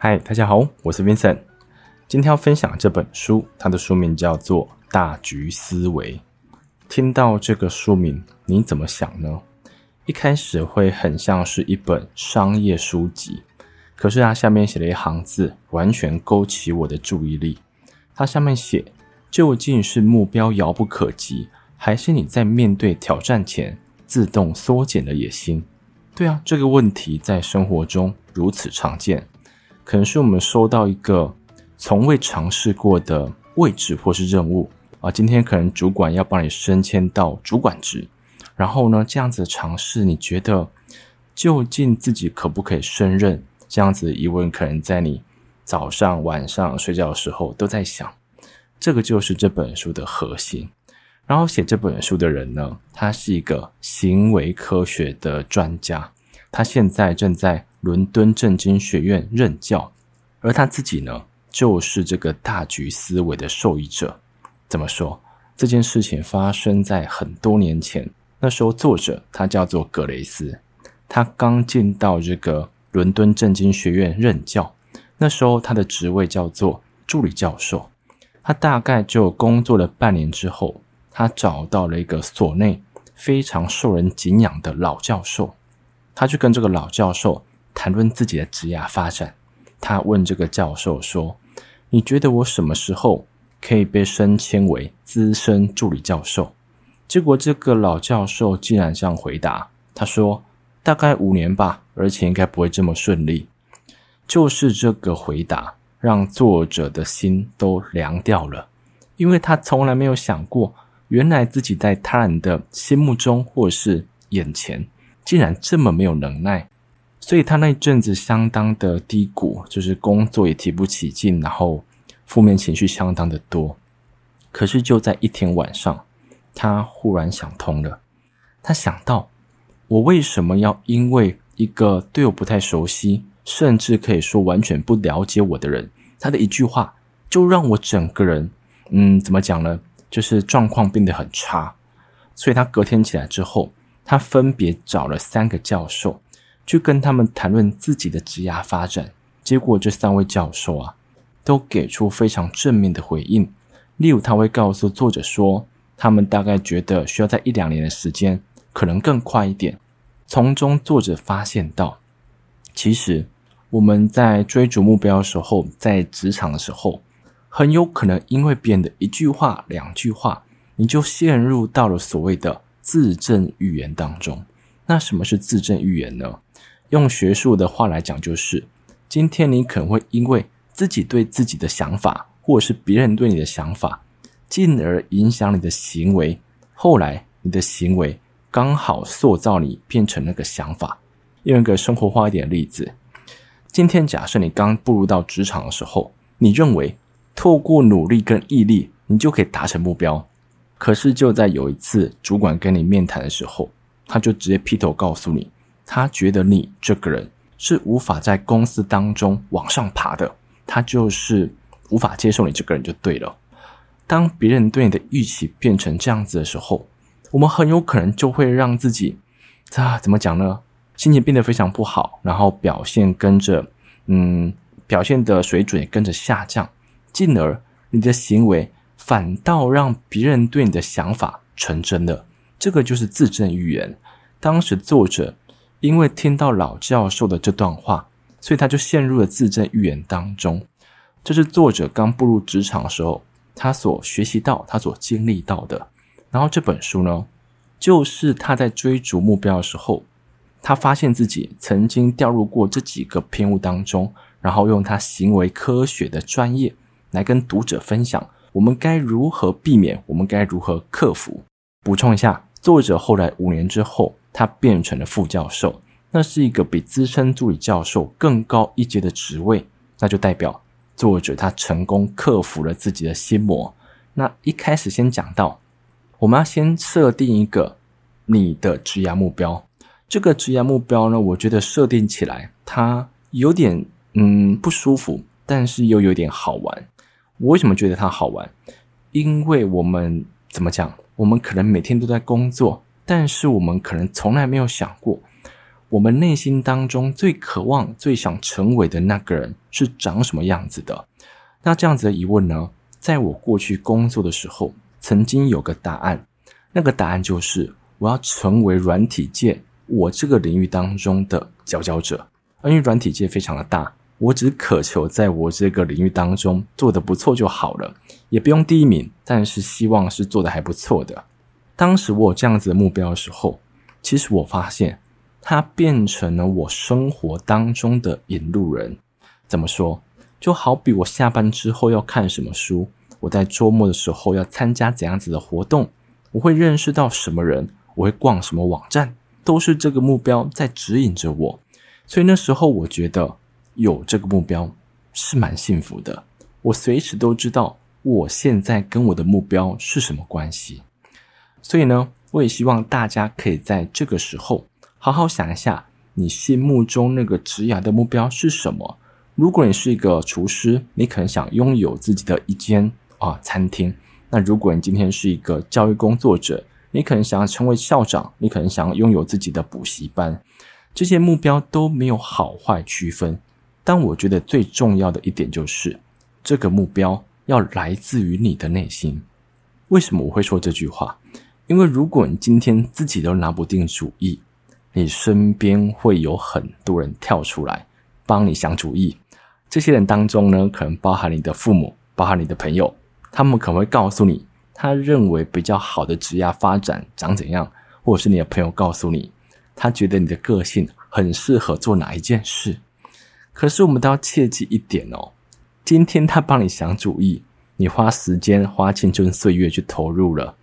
嗨，大家好，我是 Vincent。今天要分享这本书，它的书名叫做《大局思维》。听到这个书名，你怎么想呢？一开始会很像是一本商业书籍，可是它下面写了一行字，完全勾起我的注意力。它上面写：“究竟是目标遥不可及，还是你在面对挑战前自动缩减了野心？”对啊，这个问题在生活中如此常见。可能是我们收到一个从未尝试过的位置或是任务啊，今天可能主管要帮你升迁到主管职，然后呢，这样子尝试，你觉得究竟自己可不可以胜任？这样子的疑问，可能在你早上、晚上睡觉的时候都在想。这个就是这本书的核心。然后写这本书的人呢，他是一个行为科学的专家，他现在正在。伦敦政经学院任教，而他自己呢，就是这个大局思维的受益者。怎么说？这件事情发生在很多年前，那时候作者他叫做葛雷斯，他刚进到这个伦敦政经学院任教，那时候他的职位叫做助理教授。他大概就工作了半年之后，他找到了一个所内非常受人敬仰的老教授，他去跟这个老教授。谈论自己的职业发展，他问这个教授说：“你觉得我什么时候可以被升迁为资深助理教授？”结果这个老教授竟然这样回答：“他说大概五年吧，而且应该不会这么顺利。”就是这个回答让作者的心都凉掉了，因为他从来没有想过，原来自己在他人的心目中或是眼前，竟然这么没有能耐。所以他那一阵子相当的低谷，就是工作也提不起劲，然后负面情绪相当的多。可是就在一天晚上，他忽然想通了。他想到，我为什么要因为一个对我不太熟悉，甚至可以说完全不了解我的人，他的一句话，就让我整个人，嗯，怎么讲呢？就是状况变得很差。所以他隔天起来之后，他分别找了三个教授。去跟他们谈论自己的职涯发展，结果这三位教授啊，都给出非常正面的回应。例如，他会告诉作者说，他们大概觉得需要在一两年的时间，可能更快一点。从中，作者发现到，其实我们在追逐目标的时候，在职场的时候，很有可能因为别人的一句话、两句话，你就陷入到了所谓的自证预言当中。那什么是自证预言呢？用学术的话来讲，就是今天你可能会因为自己对自己的想法，或者是别人对你的想法，进而影响你的行为。后来你的行为刚好塑造你变成那个想法。用一个生活化一点的例子，今天假设你刚步入到职场的时候，你认为透过努力跟毅力，你就可以达成目标。可是就在有一次主管跟你面谈的时候，他就直接劈头告诉你。他觉得你这个人是无法在公司当中往上爬的，他就是无法接受你这个人就对了。当别人对你的预期变成这样子的时候，我们很有可能就会让自己啊，怎么讲呢？心情变得非常不好，然后表现跟着，嗯，表现的水准也跟着下降，进而你的行为反倒让别人对你的想法成真了。这个就是自证预言。当时作者。因为听到老教授的这段话，所以他就陷入了自证预言当中。这是作者刚步入职场的时候，他所学习到、他所经历到的。然后这本书呢，就是他在追逐目标的时候，他发现自己曾经掉入过这几个偏误当中，然后用他行为科学的专业来跟读者分享，我们该如何避免，我们该如何克服。补充一下，作者后来五年之后。他变成了副教授，那是一个比资深助理教授更高一阶的职位，那就代表作者他成功克服了自己的心魔。那一开始先讲到，我们要先设定一个你的职业目标。这个职业目标呢，我觉得设定起来它有点嗯不舒服，但是又有点好玩。我为什么觉得它好玩？因为我们怎么讲？我们可能每天都在工作。但是我们可能从来没有想过，我们内心当中最渴望、最想成为的那个人是长什么样子的？那这样子的疑问呢，在我过去工作的时候，曾经有个答案，那个答案就是我要成为软体界我这个领域当中的佼佼者。因为软体界非常的大，我只渴求在我这个领域当中做得不错就好了，也不用第一名，但是希望是做得还不错的。当时我有这样子的目标的时候，其实我发现。它变成了我生活当中的引路人。怎么说？就好比我下班之后要看什么书，我在周末的时候要参加怎样子的活动，我会认识到什么人，我会逛什么网站，都是这个目标在指引着我。所以那时候我觉得有这个目标是蛮幸福的。我随时都知道我现在跟我的目标是什么关系。所以呢，我也希望大家可以在这个时候。好好想一下，你心目中那个职涯的目标是什么？如果你是一个厨师，你可能想拥有自己的一间啊餐厅；那如果你今天是一个教育工作者，你可能想要成为校长，你可能想要拥有自己的补习班。这些目标都没有好坏区分，但我觉得最重要的一点就是，这个目标要来自于你的内心。为什么我会说这句话？因为如果你今天自己都拿不定主意，你身边会有很多人跳出来帮你想主意，这些人当中呢，可能包含你的父母，包含你的朋友，他们可能会告诉你，他认为比较好的职业发展长怎样，或者是你的朋友告诉你，他觉得你的个性很适合做哪一件事。可是我们都要切记一点哦，今天他帮你想主意，你花时间花青春岁月去投入了，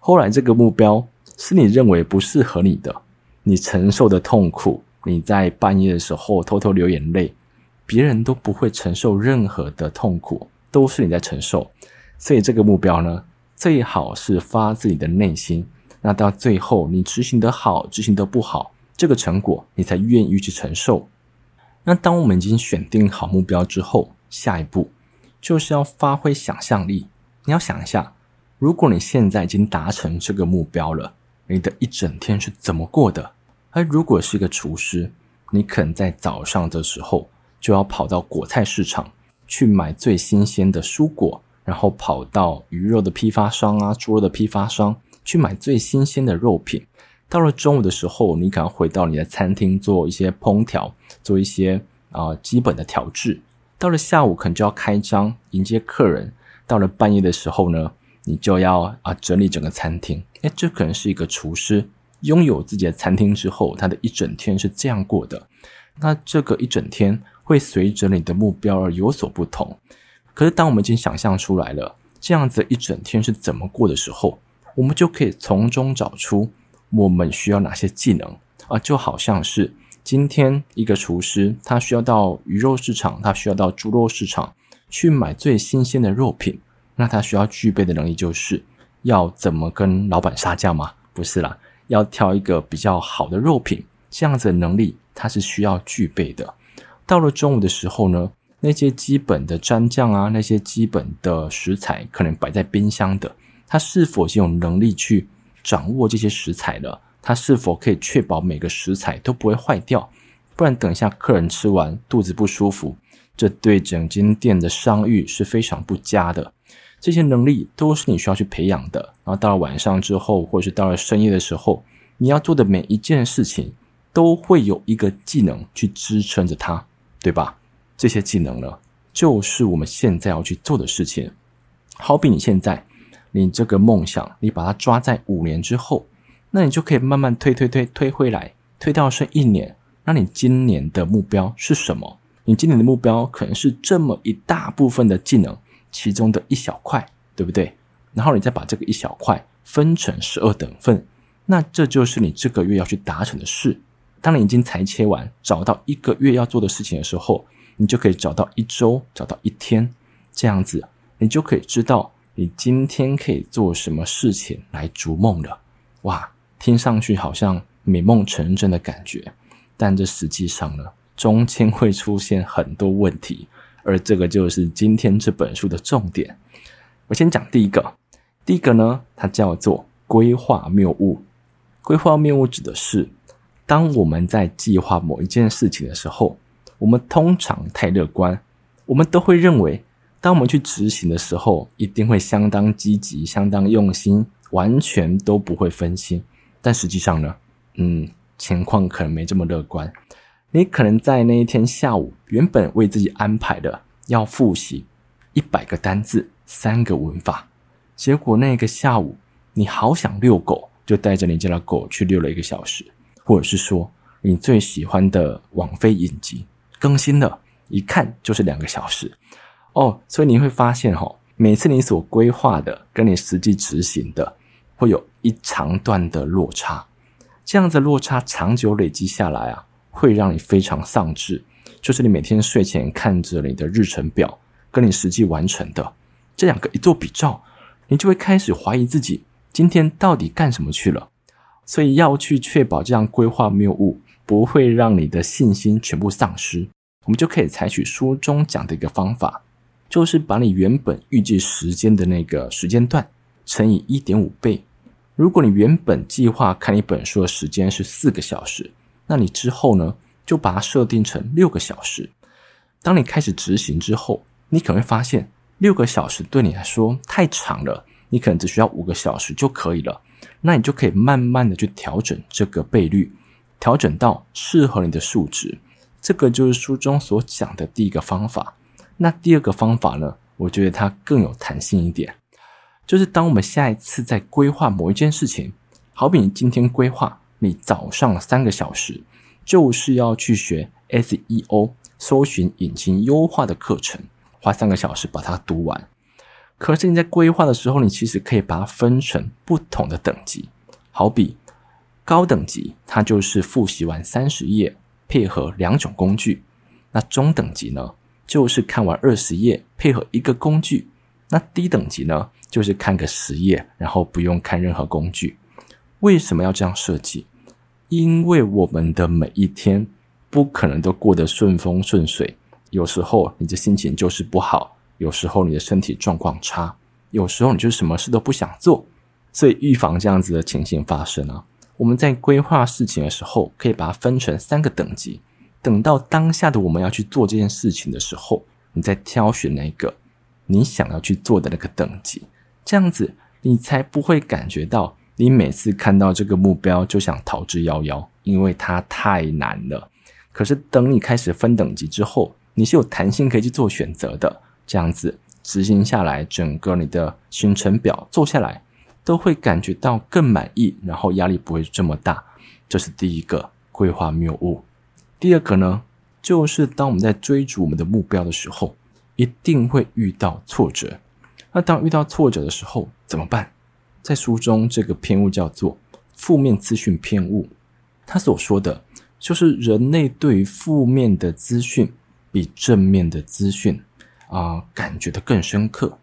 后来这个目标是你认为不适合你的。你承受的痛苦，你在半夜的时候偷偷流眼泪，别人都不会承受任何的痛苦，都是你在承受。所以这个目标呢，最好是发自你的内心。那到最后，你执行得好，执行得不好，这个成果你才愿意去承受。那当我们已经选定好目标之后，下一步就是要发挥想象力。你要想一下，如果你现在已经达成这个目标了。你的一整天是怎么过的？而如果是一个厨师，你可能在早上的时候就要跑到果菜市场去买最新鲜的蔬果，然后跑到鱼肉的批发商啊、猪肉的批发商去买最新鲜的肉品。到了中午的时候，你可能回到你的餐厅做一些烹调，做一些啊、基本的调制。到了下午，可能就要开张迎接客人。到了半夜的时候呢，你就要啊整理整个餐厅。哎，这可能是一个厨师拥有自己的餐厅之后，他的一整天是这样过的。那这个一整天会随着你的目标而有所不同。可是，当我们已经想象出来了这样子一整天是怎么过的时候，我们就可以从中找出我们需要哪些技能啊，就好像是今天一个厨师，他需要到鱼肉市场，他需要到猪肉市场去买最新鲜的肉品，那他需要具备的能力就是。要怎么跟老板杀价吗？不是啦，要挑一个比较好的肉品，这样子的能力他是需要具备的。到了中午的时候呢，那些基本的蘸酱啊，那些基本的食材可能摆在冰箱的，他是否已经有能力去掌握这些食材了？他是否可以确保每个食材都不会坏掉？不然等一下客人吃完肚子不舒服，这对整间店的商誉是非常不佳的。这些能力都是你需要去培养的。然后到了晚上之后，或者是到了深夜的时候，你要做的每一件事情，都会有一个技能去支撑着它，对吧？这些技能呢，就是我们现在要去做的事情。好比你现在，你这个梦想，你把它抓在五年之后，那你就可以慢慢推推推推回来，推到剩一年。那你今年的目标是什么？你今年的目标可能是这么一大部分的技能。其中的一小块，对不对？然后你再把这个一小块分成十二等份，那这就是你这个月要去达成的事。当你已经裁切完，找到一个月要做的事情的时候，你就可以找到一周，找到一天，这样子，你就可以知道你今天可以做什么事情来逐梦了。哇，听上去好像美梦成真的感觉，但这实际上呢，中间会出现很多问题。而这个就是今天这本书的重点。我先讲第一个，第一个呢，它叫做规划谬误。规划谬误指的是，当我们在计划某一件事情的时候，我们通常太乐观，我们都会认为，当我们去执行的时候，一定会相当积极、相当用心，完全都不会分心。但实际上呢，嗯，情况可能没这么乐观。你可能在那一天下午，原本为自己安排的要复习一百个单字、三个文法，结果那个下午你好想遛狗，就带着你家的狗去遛了一个小时，或者是说你最喜欢的网飞影集更新了，一看就是两个小时。哦，所以你会发现哈、哦，每次你所规划的跟你实际执行的，会有一长段的落差。这样子落差长久累积下来啊，会让你非常丧志。就是你每天睡前看着你的日程表，跟你实际完成的这两个一做比照，你就会开始怀疑自己今天到底干什么去了。所以要去确保这样规划谬误不会让你的信心全部丧失，我们就可以采取书中讲的一个方法。就是把你原本预计时间的那个时间段乘以一点五倍。如果你原本计划看一本书的时间是四个小时，那你之后呢，就把它设定成六个小时。当你开始执行之后，你可能会发现六个小时对你来说太长了，你可能只需要五个小时就可以了。那你就可以慢慢的去调整这个倍率，调整到适合你的数值。这个就是书中所讲的第一个方法。那第二个方法呢，我觉得它更有弹性一点，就是当我们下一次在规划某一件事情，好比你今天规划你早上三个小时就是要去学 SEO 搜寻引擎优化的课程，花三个小时把它读完。可是你在规划的时候，你其实可以把它分成不同的等级，好比高等级，它就是复习完三十页，配合两种工具。那中等级呢？就是看完二十页，配合一个工具。那低等级呢，就是看个十页，然后不用看任何工具。为什么要这样设计？因为我们的每一天不可能都过得顺风顺水，有时候你的心情就是不好，有时候你的身体状况差，有时候你就什么事都不想做。所以预防这样子的情形发生啊，我们在规划事情的时候，可以把它分成三个等级。等到当下的我们要去做这件事情的时候，你再挑选那个你想要去做的那个等级，这样子你才不会感觉到你每次看到这个目标就想逃之夭夭，因为它太难了。可是等你开始分等级之后，你是有弹性可以去做选择的，这样子执行下来，整个你的行程表做下来都会感觉到更满意，然后压力不会这么大。这是第一个规划谬误。第二个呢，就是当我们在追逐我们的目标的时候，一定会遇到挫折。那当遇到挫折的时候怎么办？在书中这个偏误叫做“负面资讯偏误”，他所说的就是人类对于负面的资讯比正面的资讯啊、感觉得更深刻。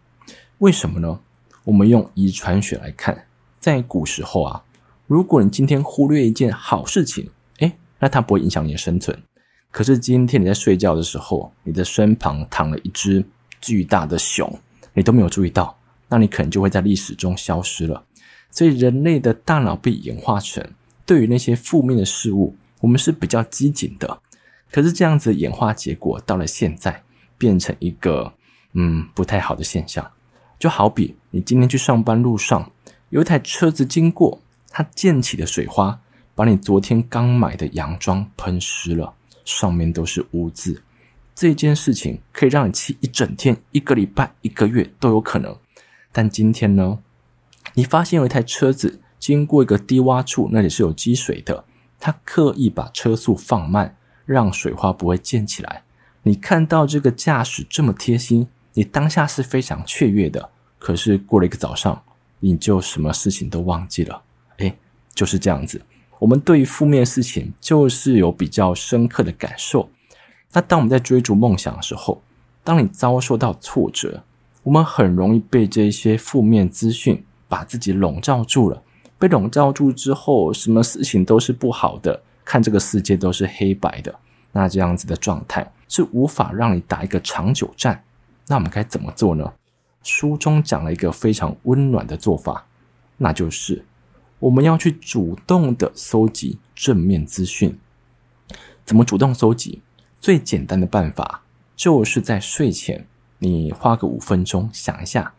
为什么呢？我们用遗传学来看，在古时候啊，如果你今天忽略一件好事情，那它不会影响你的生存，可是今天你在睡觉的时候，你的身旁躺了一只巨大的熊，你都没有注意到，那你可能就会在历史中消失了。所以人类的大脑被演化成对于那些负面的事物，我们是比较机警的。可是这样子演化结果到了现在，变成一个嗯不太好的现象。就好比你今天去上班路上，有一台车子经过，它溅起的水花。把你昨天刚买的洋装喷湿了，上面都是污渍。这件事情可以让你气一整天、一个礼拜、一个月都有可能。但今天呢，你发现有一台车子经过一个低洼处，那里是有积水的，他刻意把车速放慢，让水花不会溅起来。你看到这个驾驶这么贴心，你当下是非常雀跃的。可是过了一个早上，你就什么事情都忘记了。诶，就是这样子。我们对于负面事情就是有比较深刻的感受。那当我们在追逐梦想的时候，当你遭受到挫折，我们很容易被这些负面资讯把自己笼罩住了。被笼罩住之后，什么事情都是不好的，看这个世界都是黑白的。那这样子的状态是无法让你打一个长久战。那我们该怎么做呢？书中讲了一个非常温暖的做法，那就是。我们要去主动的搜集正面资讯。怎么主动搜集？最简单的办法就是在睡前，你花个五分钟想一下，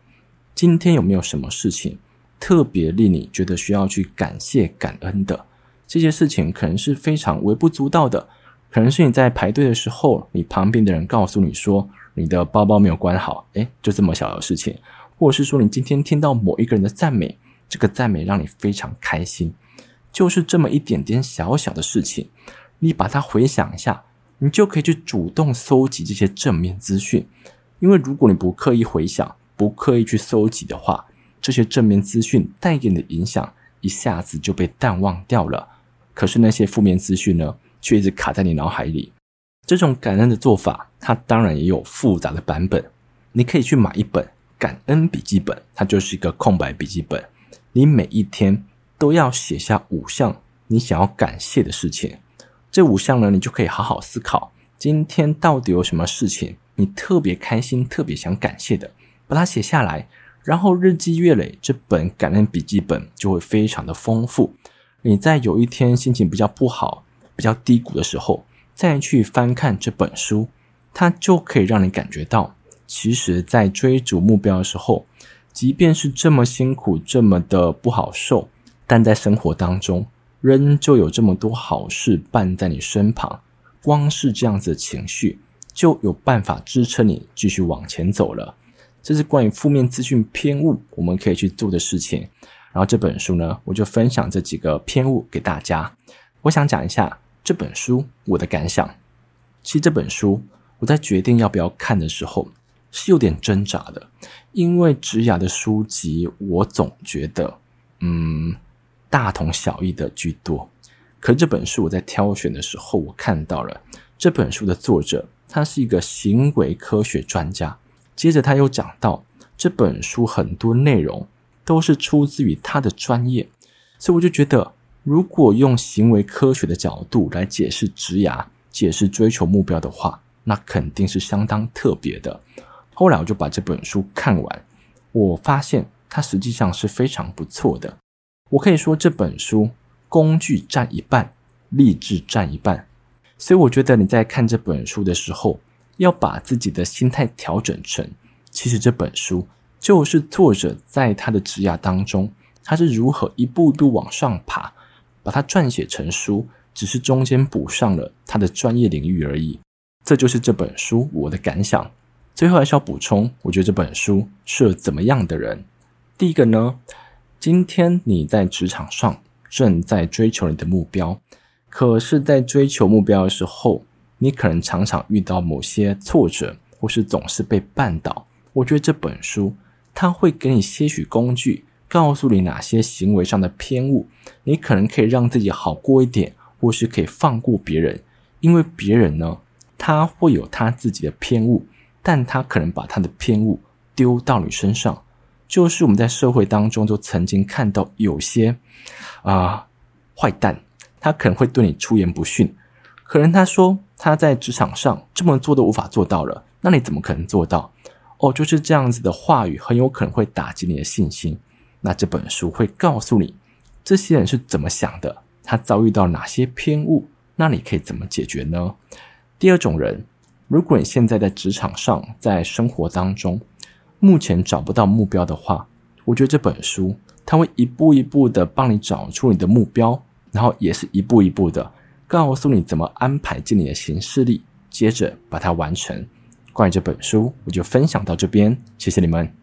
今天有没有什么事情特别令你觉得需要去感谢感恩的？这些事情可能是非常微不足道的，可能是你在排队的时候，你旁边的人告诉你说你的包包没有关好，诶，就这么小的事情，或者是说你今天听到某一个人的赞美，这个赞美让你非常开心，就是这么一点点小小的事情，你把它回想一下，你就可以去主动搜集这些正面资讯。因为如果你不刻意回想，不刻意去搜集的话，这些正面资讯带给你的影响一下子就被淡忘掉了。可是那些负面资讯呢，却一直卡在你脑海里。这种感恩的做法，它当然也有复杂的版本。你可以去买一本感恩笔记本，它就是一个空白笔记本。你每一天都要写下五项你想要感谢的事情。这五项呢，你就可以好好思考，今天到底有什么事情。你特别开心、特别想感谢的，把它写下来，然后日积月累，这本感恩笔记本就会非常的丰富。你在有一天心情比较不好、比较低谷的时候，再去翻看这本书，它就可以让你感觉到，其实，在追逐目标的时候，即便是这么辛苦、这么的不好受，但在生活当中，仍旧有这么多好事伴在你身旁。光是这样子的情绪。就有办法支撑你继续往前走了。这是关于负面资讯偏误我们可以去做的事情。然后这本书呢，我就分享这几个偏误给大家。我想讲一下这本书我的感想。其实这本书我在决定要不要看的时候是有点挣扎的，因为职涯的书籍我总觉得嗯大同小异的居多。可是这本书我在挑选的时候，我看到了这本书的作者。他是一个行为科学专家。接着他又讲到，这本书很多内容都是出自于他的专业，所以我就觉得，如果用行为科学的角度来解释职涯、解释追求目标的话，那肯定是相当特别的。后来我就把这本书看完，我发现它实际上是非常不错的。我可以说这本书工具占一半，励志占一半。所以我觉得你在看这本书的时候，要把自己的心态调整成，其实这本书就是作者在他的职涯当中，他是如何一步步往上爬，把它撰写成书，只是中间补上了他的专业领域而已。这就是这本书我的感想。最后还是要补充，我觉得这本书适合怎么样的人？第一个呢，今天你在职场上正在追求你的目标。可是，在追求目标的时候，你可能常常遇到某些挫折，或是总是被绊倒。我觉得这本书，它会给你些许工具，告诉你哪些行为上的偏误，你可能可以让自己好过一点，或是可以放过别人。因为别人呢，他会有他自己的偏误，但他可能把他的偏误丢到你身上。就是我们在社会当中就曾经看到有些啊、坏蛋。他可能会对你出言不逊，可能他说他在职场上这么做都无法做到了，那你怎么可能做到？哦，就是这样子的话语，很有可能会打击你的信心。那这本书会告诉你，这些人是怎么想的，他遭遇到哪些偏误，那你可以怎么解决呢？第二种人，如果你现在在职场上，在生活当中，目前找不到目标的话，我觉得这本书它会一步一步的帮你找出你的目标。然后也是一步一步的告诉你怎么安排进你的行事历，接着把它完成。关于这本书，我就分享到这边，谢谢你们。